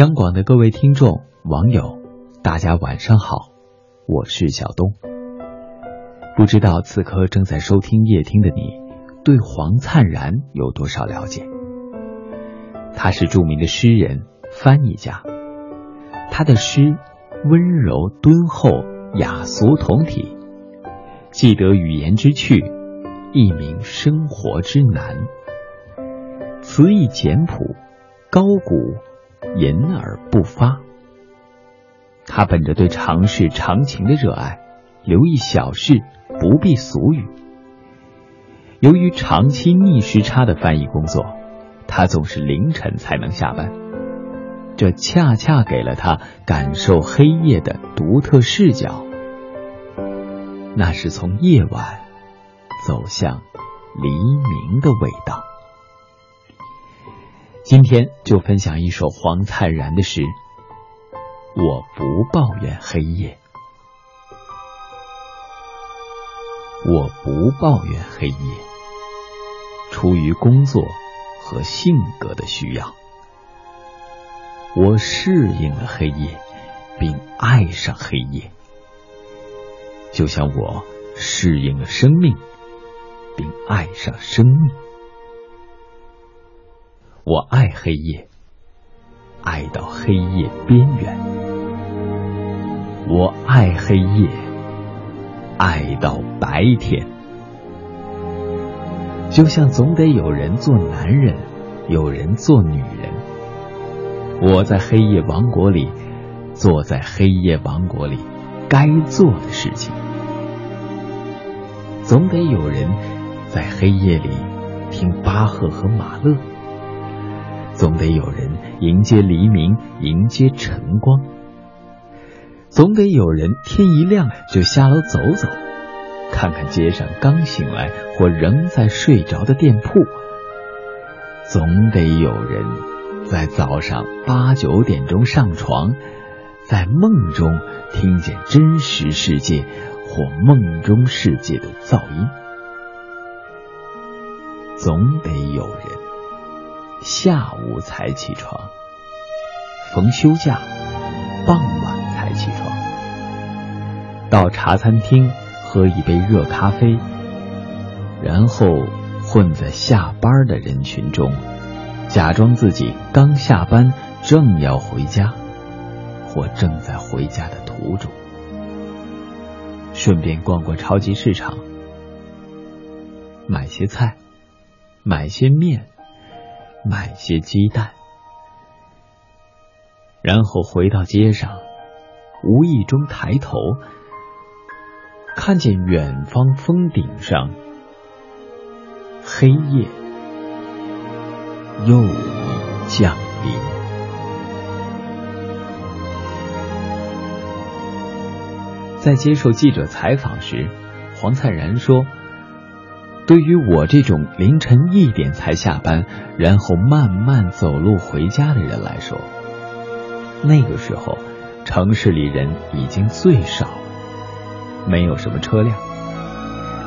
央广的各位听众、网友，大家晚上好，我是小东。不知道此刻正在收听夜听的你，对黄灿然有多少了解？他是著名的诗人、翻译家，他的诗温柔敦厚、雅俗同体，既得语言之趣，亦明生活之难，词意简朴，高古。隐而不发。他本着对常事常情的热爱，留意小事，不必俗语。由于长期逆时差的翻译工作，他总是凌晨才能下班，这恰恰给了他感受黑夜的独特视角。那是从夜晚走向黎明的味道。今天就分享一首黄灿然的诗。我不抱怨黑夜，我不抱怨黑夜，出于工作和性格的需要，我适应了黑夜，并爱上黑夜，就像我适应了生命，并爱上生命。我爱黑夜，爱到黑夜边缘；我爱黑夜，爱到白天。就像总得有人做男人，有人做女人。我在黑夜王国里，做在黑夜王国里该做的事情。总得有人在黑夜里听巴赫和马勒。总得有人迎接黎明，迎接晨光。总得有人天一亮就下楼走走，看看街上刚醒来或仍在睡着的店铺。总得有人在早上八九点钟上床，在梦中听见真实世界或梦中世界的噪音。总得有人。下午才起床，逢休假，傍晚才起床，到茶餐厅喝一杯热咖啡，然后混在下班的人群中，假装自己刚下班，正要回家，或正在回家的途中，顺便逛逛超级市场，买些菜，买些面。买些鸡蛋，然后回到街上，无意中抬头，看见远方峰顶上，黑夜又降临。在接受记者采访时，黄灿然说。对于我这种凌晨一点才下班，然后慢慢走路回家的人来说，那个时候城市里人已经最少，没有什么车辆。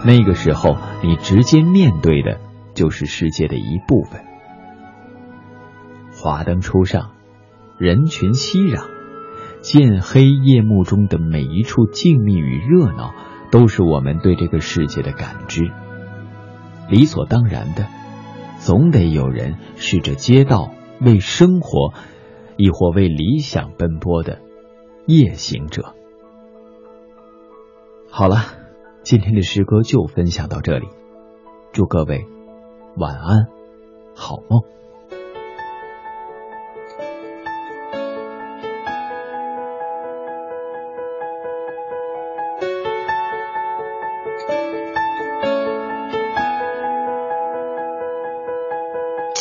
那个时候你直接面对的就是世界的一部分。华灯初上，人群熙攘，渐黑夜幕中的每一处静谧与热闹，都是我们对这个世界的感知。理所当然的，总得有人是这街道为生活，亦或为理想奔波的夜行者。好了，今天的诗歌就分享到这里，祝各位晚安，好梦。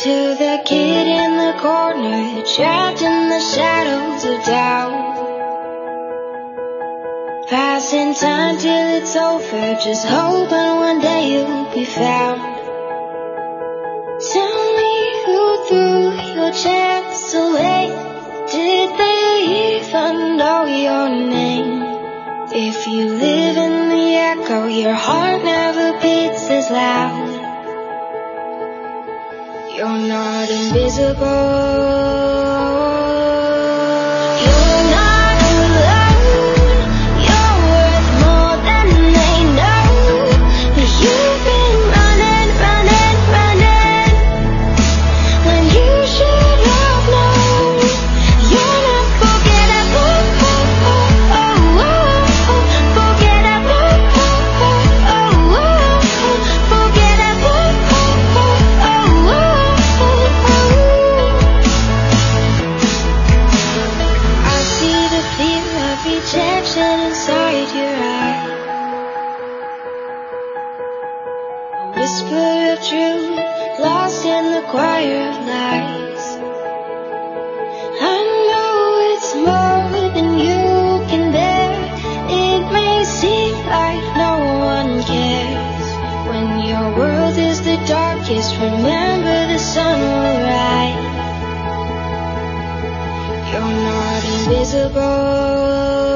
To the kid in the corner, trapped in the shadows of doubt. Passing time till it's over, just hoping one day you'll be found. Tell me who threw your chance away. Did they even know your name? If you live in the echo, your heart never beats as loud. You're not invisible. seem like no one cares. When your world is the darkest, remember the sun will rise. You're not invisible.